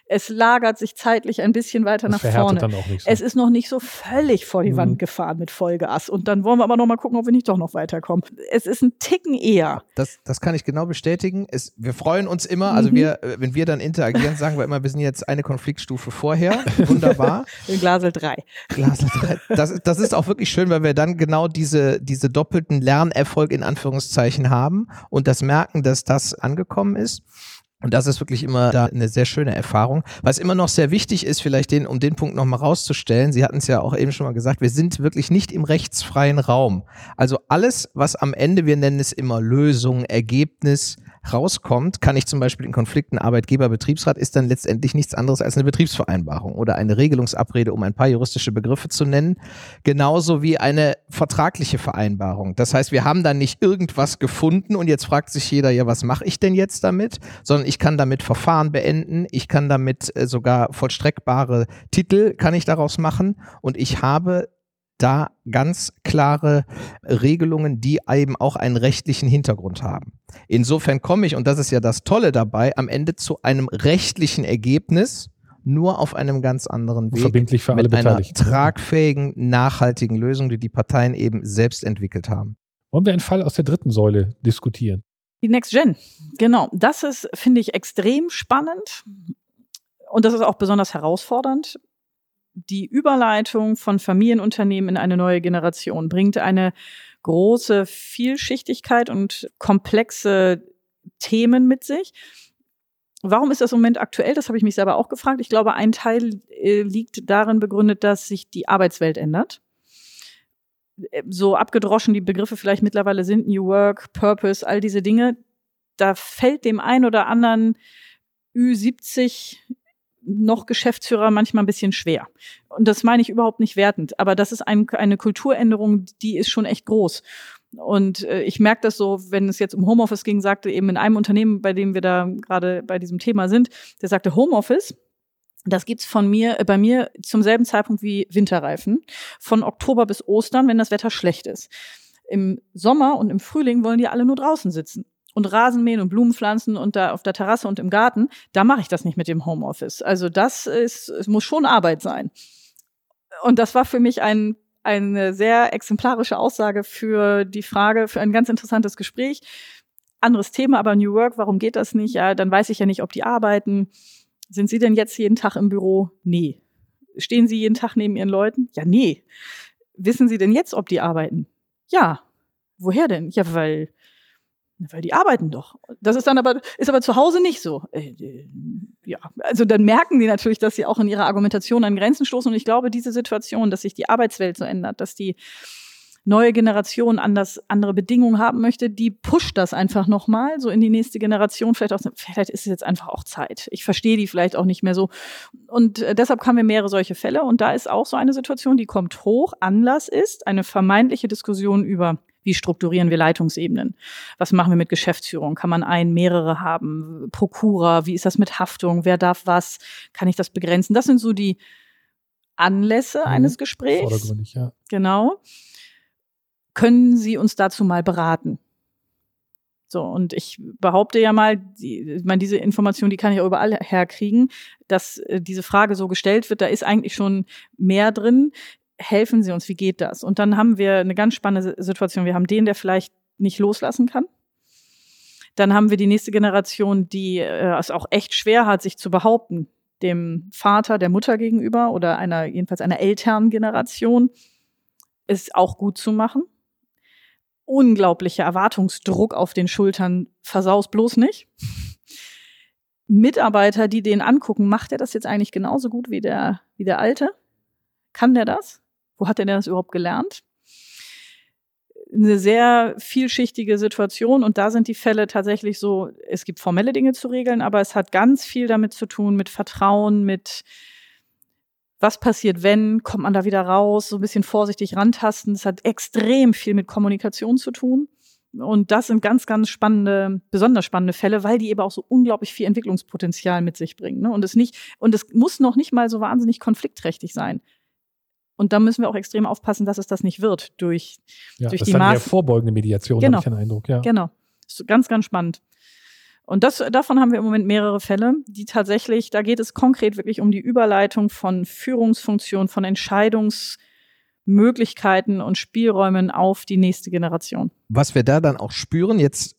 Es lagert sich zeitlich ein bisschen weiter das nach vorne. Dann auch nicht so. Es ist noch nicht so völlig vor die mhm. Wand gefahren mit Vollgas. Und dann wollen wir aber noch mal gucken, ob wir nicht doch noch weiterkommen. Es ist ein Ticken eher. Das, das kann ich genau bestätigen. Es, wir freuen uns immer, also mhm. wir, äh, wenn wir dann interagieren, sagen wir immer, wir sind jetzt eine Konfliktstufe vorher. Wunderbar. [LAUGHS] In Glasel 3. Glasel 3. Das, das ist auch wirklich schön, weil wir dann genau diese, diese doppelten Lernerfolg in Anführungszeichen haben und das merken, dass das angekommen ist. Und das ist wirklich immer da eine sehr schöne Erfahrung. Was immer noch sehr wichtig ist, vielleicht den, um den Punkt nochmal rauszustellen, Sie hatten es ja auch eben schon mal gesagt, wir sind wirklich nicht im rechtsfreien Raum. Also alles, was am Ende, wir nennen es immer Lösung, Ergebnis, rauskommt, kann ich zum Beispiel in Konflikten Arbeitgeber-Betriebsrat, ist dann letztendlich nichts anderes als eine Betriebsvereinbarung oder eine Regelungsabrede, um ein paar juristische Begriffe zu nennen, genauso wie eine vertragliche Vereinbarung. Das heißt, wir haben da nicht irgendwas gefunden und jetzt fragt sich jeder, ja, was mache ich denn jetzt damit? Sondern ich kann damit Verfahren beenden, ich kann damit äh, sogar vollstreckbare Titel kann ich daraus machen und ich habe da ganz klare Regelungen, die eben auch einen rechtlichen Hintergrund haben. Insofern komme ich, und das ist ja das Tolle dabei, am Ende zu einem rechtlichen Ergebnis, nur auf einem ganz anderen Weg. Verbindlich für alle mit einer Beteiligten. tragfähigen, nachhaltigen Lösung, die die Parteien eben selbst entwickelt haben. Wollen wir einen Fall aus der dritten Säule diskutieren? Die Next Gen. Genau. Das ist, finde ich, extrem spannend. Und das ist auch besonders herausfordernd. Die Überleitung von Familienunternehmen in eine neue Generation bringt eine große Vielschichtigkeit und komplexe Themen mit sich. Warum ist das im Moment aktuell? Das habe ich mich selber auch gefragt. Ich glaube, ein Teil äh, liegt darin begründet, dass sich die Arbeitswelt ändert. Äh, So abgedroschen die Begriffe vielleicht mittlerweile sind, New Work, Purpose, all diese Dinge, da fällt dem einen oder anderen Ü70 noch Geschäftsführer manchmal ein bisschen schwer. Und das meine ich überhaupt nicht wertend, aber das ist ein, eine Kulturänderung, die ist schon echt groß. Und äh, ich merke das so, wenn es jetzt um Homeoffice ging, sagte eben in einem Unternehmen, bei dem wir da gerade bei diesem Thema sind, der sagte Homeoffice, das gibt's von mir, äh, bei mir zum selben Zeitpunkt wie Winterreifen, von Oktober bis Ostern, wenn das Wetter schlecht ist. Im Sommer und im Frühling wollen die alle nur draußen sitzen und Rasen mähen und Blumen pflanzen und da auf der Terrasse und im Garten, da mache ich das nicht mit dem Homeoffice. Also das ist, es muss schon Arbeit sein. Und das war für mich ein, eine sehr exemplarische Aussage für die Frage, für ein ganz interessantes Gespräch. Anderes Thema, aber New Work, warum geht das nicht? Ja, dann weiß ich ja nicht, ob die arbeiten. Sind Sie denn jetzt jeden Tag im Büro? Nee. Stehen Sie jeden Tag neben Ihren Leuten? Ja, nee. Wissen Sie denn jetzt, ob die arbeiten? Ja. Woher denn? Ja, weil weil die arbeiten doch. Das ist dann aber, ist aber zu Hause nicht so. Äh, ja, also dann merken die natürlich, dass sie auch in ihrer Argumentation an Grenzen stoßen. Und ich glaube, diese Situation, dass sich die Arbeitswelt so ändert, dass die neue Generation anders, andere Bedingungen haben möchte, die pusht das einfach nochmal so in die nächste Generation. Vielleicht, auch, vielleicht ist es jetzt einfach auch Zeit. Ich verstehe die vielleicht auch nicht mehr so. Und äh, deshalb haben wir mehrere solche Fälle. Und da ist auch so eine Situation, die kommt hoch. Anlass ist eine vermeintliche Diskussion über wie strukturieren wir Leitungsebenen? Was machen wir mit Geschäftsführung? Kann man ein, mehrere haben? Prokura, wie ist das mit Haftung? Wer darf was? Kann ich das begrenzen? Das sind so die Anlässe Mhm. eines Gesprächs. Vordergründig, ja. Genau. Können Sie uns dazu mal beraten? So, und ich behaupte ja mal, die, ich meine, diese Information, die kann ich auch überall herkriegen, dass äh, diese Frage so gestellt wird, da ist eigentlich schon mehr drin. Helfen Sie uns, wie geht das? Und dann haben wir eine ganz spannende Situation. Wir haben den, der vielleicht nicht loslassen kann. Dann haben wir die nächste Generation, die äh, es auch echt schwer hat, sich zu behaupten, dem Vater, der Mutter gegenüber oder einer, jedenfalls einer Elterngeneration, ist auch gut zu machen. Unglaublicher Erwartungsdruck auf den Schultern, versaus bloß nicht. Mitarbeiter, die den angucken, macht er das jetzt eigentlich genauso gut wie der, wie der Alte? Kann der das? Wo hat er denn das überhaupt gelernt? Eine sehr vielschichtige Situation und da sind die Fälle tatsächlich so, es gibt formelle Dinge zu regeln, aber es hat ganz viel damit zu tun, mit Vertrauen, mit was passiert, wenn, kommt man da wieder raus, so ein bisschen vorsichtig rantasten. Es hat extrem viel mit Kommunikation zu tun. Und das sind ganz, ganz spannende, besonders spannende Fälle, weil die eben auch so unglaublich viel Entwicklungspotenzial mit sich bringen. Ne? Und es nicht, und es muss noch nicht mal so wahnsinnig konfliktträchtig sein. Und da müssen wir auch extrem aufpassen, dass es das nicht wird durch, ja durch das die ist Maß- vorbeugende Mediation, Genau. habe ich den Eindruck. Ja. Genau. Ist ganz, ganz spannend. Und das, davon haben wir im Moment mehrere Fälle, die tatsächlich, da geht es konkret wirklich um die Überleitung von Führungsfunktionen, von Entscheidungsmöglichkeiten und Spielräumen auf die nächste Generation. Was wir da dann auch spüren, jetzt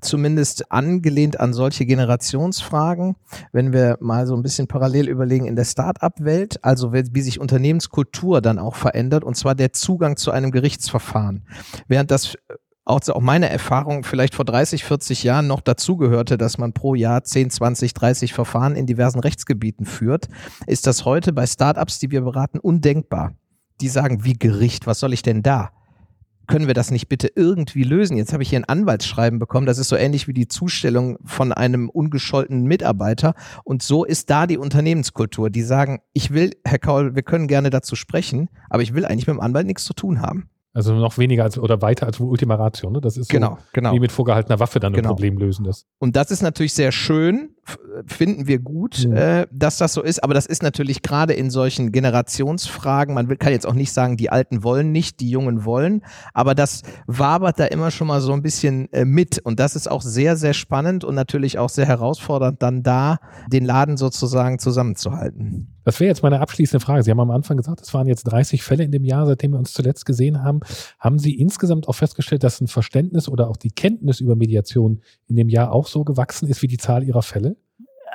zumindest angelehnt an solche Generationsfragen, wenn wir mal so ein bisschen parallel überlegen in der Start-up-Welt, also wie sich Unternehmenskultur dann auch verändert, und zwar der Zugang zu einem Gerichtsverfahren. Während das äh, auch, auch meine Erfahrung vielleicht vor 30, 40 Jahren noch dazugehörte, dass man pro Jahr 10, 20, 30 Verfahren in diversen Rechtsgebieten führt, ist das heute bei Startups, die wir beraten, undenkbar. Die sagen, wie Gericht, was soll ich denn da? Können wir das nicht bitte irgendwie lösen? Jetzt habe ich hier ein Anwaltsschreiben bekommen, das ist so ähnlich wie die Zustellung von einem ungescholtenen Mitarbeiter. Und so ist da die Unternehmenskultur. Die sagen, ich will, Herr Kaul, wir können gerne dazu sprechen, aber ich will eigentlich mit dem Anwalt nichts zu tun haben. Also noch weniger als oder weiter als Ultima Ratio. Ne? Das ist so genau, genau. wie mit vorgehaltener Waffe dann Genau. ein Problem lösen. Das. Und das ist natürlich sehr schön, finden wir gut, Mhm. äh, dass das so ist. Aber das ist natürlich gerade in solchen Generationsfragen, man will, kann jetzt auch nicht sagen, die Alten wollen nicht, die Jungen wollen, aber das wabert da immer schon mal so ein bisschen äh, mit. Und das ist auch sehr, sehr spannend und natürlich auch sehr herausfordernd, dann da den Laden sozusagen zusammenzuhalten. Das wäre jetzt meine abschließende Frage. Sie haben am Anfang gesagt, es waren jetzt 30 Fälle in dem Jahr, seitdem wir uns zuletzt gesehen haben. Haben Sie insgesamt auch festgestellt, dass ein Verständnis oder auch die Kenntnis über Mediation in dem Jahr auch so gewachsen ist wie die Zahl Ihrer Fälle?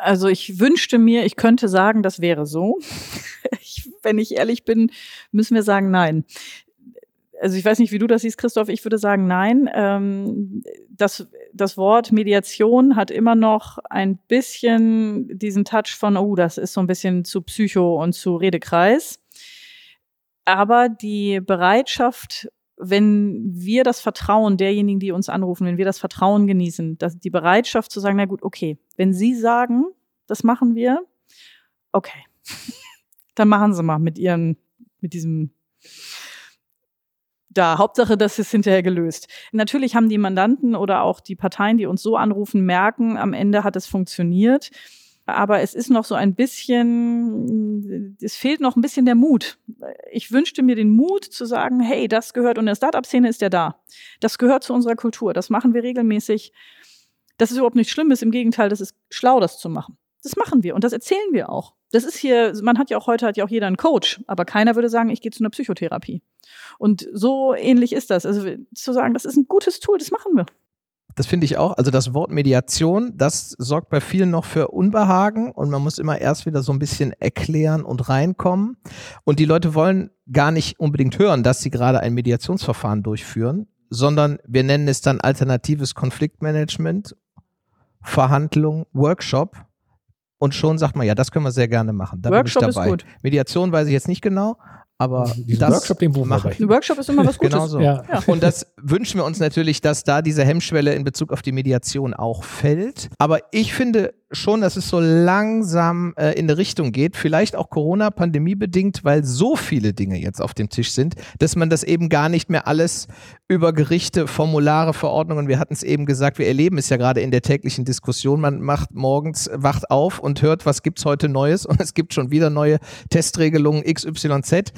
Also ich wünschte mir, ich könnte sagen, das wäre so. [LAUGHS] Ich, wenn ich ehrlich bin, müssen wir sagen, nein. Also ich weiß nicht, wie du das siehst, Christoph. Ich würde sagen, nein. Ähm, das, das Wort Mediation hat immer noch ein bisschen diesen Touch von, oh, das ist so ein bisschen zu Psycho und zu Redekreis. Aber die Bereitschaft, wenn wir das Vertrauen derjenigen, die uns anrufen, wenn wir das Vertrauen genießen, dass die Bereitschaft zu sagen, na gut, okay, wenn Sie sagen, das machen wir, okay, [LAUGHS] dann machen Sie mal mit Ihren, mit diesem da. Hauptsache, das ist hinterher gelöst. Natürlich haben die Mandanten oder auch die Parteien, die uns so anrufen, merken, am Ende hat es funktioniert. Aber es ist noch so ein bisschen, es fehlt noch ein bisschen der Mut. Ich wünschte mir den Mut zu sagen, hey, das gehört, und in der Startup-Szene ist der da. Das gehört zu unserer Kultur. Das machen wir regelmäßig. Das ist überhaupt nichts Schlimmes. Im Gegenteil, das ist schlau, das zu machen. Das machen wir und das erzählen wir auch. Das ist hier, man hat ja auch heute hat ja auch jeder einen Coach, aber keiner würde sagen, ich gehe zu einer Psychotherapie. Und so ähnlich ist das. Also zu sagen, das ist ein gutes Tool, das machen wir. Das finde ich auch. Also das Wort Mediation, das sorgt bei vielen noch für Unbehagen und man muss immer erst wieder so ein bisschen erklären und reinkommen. Und die Leute wollen gar nicht unbedingt hören, dass sie gerade ein Mediationsverfahren durchführen, sondern wir nennen es dann alternatives Konfliktmanagement, Verhandlung, Workshop. Und schon sagt man, ja, das können wir sehr gerne machen. Da Workshop bin ist ich dabei. gut. Mediation weiß ich jetzt nicht genau, aber Diesen das Workshop, den buchen wir machen. bei. Ein Workshop ist immer was Gutes. Genau so. Ja. Ja. Und das wünschen wir uns natürlich, dass da diese Hemmschwelle in Bezug auf die Mediation auch fällt. Aber ich finde schon, dass es so langsam äh, in eine Richtung geht, vielleicht auch Corona-Pandemie bedingt, weil so viele Dinge jetzt auf dem Tisch sind, dass man das eben gar nicht mehr alles über Gerichte, Formulare, Verordnungen, wir hatten es eben gesagt, wir erleben es ja gerade in der täglichen Diskussion, man macht morgens, wacht auf und hört, was gibt's heute Neues und [LAUGHS] es gibt schon wieder neue Testregelungen XYZ.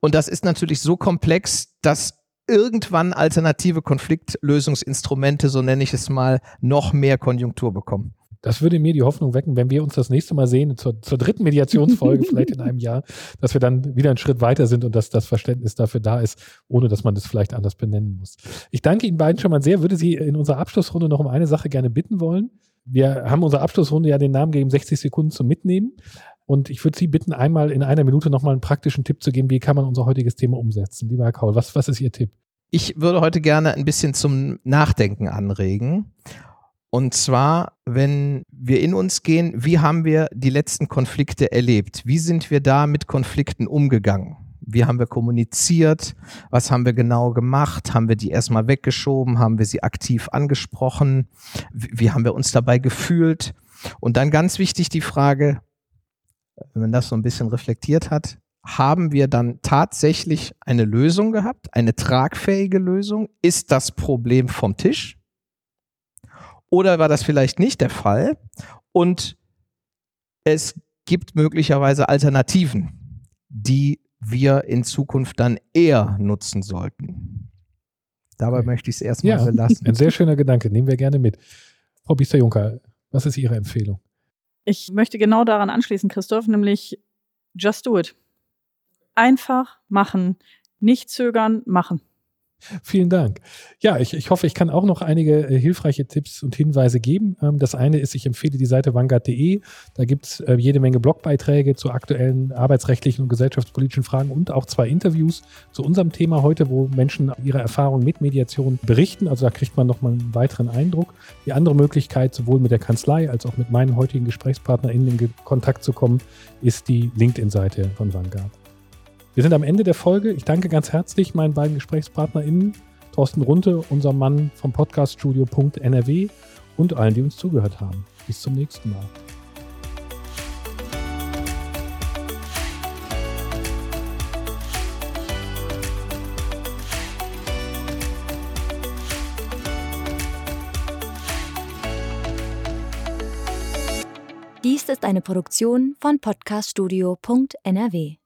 Und das ist natürlich so komplex, dass irgendwann alternative Konfliktlösungsinstrumente, so nenne ich es mal, noch mehr Konjunktur bekommen. Das würde mir die Hoffnung wecken, wenn wir uns das nächste Mal sehen, zur, zur dritten Mediationsfolge, [LAUGHS] vielleicht in einem Jahr, dass wir dann wieder einen Schritt weiter sind und dass das Verständnis dafür da ist, ohne dass man das vielleicht anders benennen muss. Ich danke Ihnen beiden schon mal sehr, würde Sie in unserer Abschlussrunde noch um eine Sache gerne bitten wollen. Wir haben unserer Abschlussrunde ja den Namen gegeben, 60 Sekunden zum Mitnehmen. Und ich würde Sie bitten, einmal in einer Minute nochmal einen praktischen Tipp zu geben, wie kann man unser heutiges Thema umsetzen. Lieber Herr Kaul, was, was ist Ihr Tipp? Ich würde heute gerne ein bisschen zum Nachdenken anregen. Und zwar, wenn wir in uns gehen, wie haben wir die letzten Konflikte erlebt? Wie sind wir da mit Konflikten umgegangen? Wie haben wir kommuniziert? Was haben wir genau gemacht? Haben wir die erstmal weggeschoben? Haben wir sie aktiv angesprochen? Wie, haben wir uns dabei gefühlt? Und dann ganz wichtig die Frage, wenn man das so ein bisschen reflektiert hat, haben wir dann tatsächlich eine Lösung gehabt, eine tragfähige Lösung? Ist das Problem vom Tisch? Oder war das vielleicht nicht der Fall? Und es gibt möglicherweise Alternativen, die wir in Zukunft dann eher nutzen sollten. Dabei möchte ich es erstmal Ja, belassen. ein sehr schöner Gedanke, nehmen wir gerne mit. Frau Biester-Juncker, was ist Ihre Empfehlung? Ich möchte genau daran anschließen, Christoph, nämlich just do it. Einfach machen, nicht zögern, machen. [LAUGHS] Vielen Dank. Ja, ich, ich hoffe, ich kann auch noch einige äh, hilfreiche Tipps und Hinweise geben. Ähm, das eine ist, ich empfehle die Seite vanguard.de. Da gibt es äh, jede Menge Blogbeiträge zu aktuellen arbeitsrechtlichen und gesellschaftspolitischen Fragen und auch zwei Interviews zu unserem Thema heute, wo Menschen ihre Erfahrungen mit Mediation berichten. Also da kriegt man nochmal einen weiteren Eindruck. Die andere Möglichkeit, sowohl mit der Kanzlei als auch mit meinen heutigen GesprächspartnerInnen in Kontakt zu kommen, ist die LinkedIn-Seite von Vanguard. Wir sind am Ende der Folge. Ich danke ganz herzlich meinen beiden GesprächspartnerInnen, Thorsten Runte, unser Mann vom Podcaststudio.nrw und allen, die uns zugehört haben. Bis zum nächsten Mal. Dies ist eine Produktion von podcaststudio.nrw.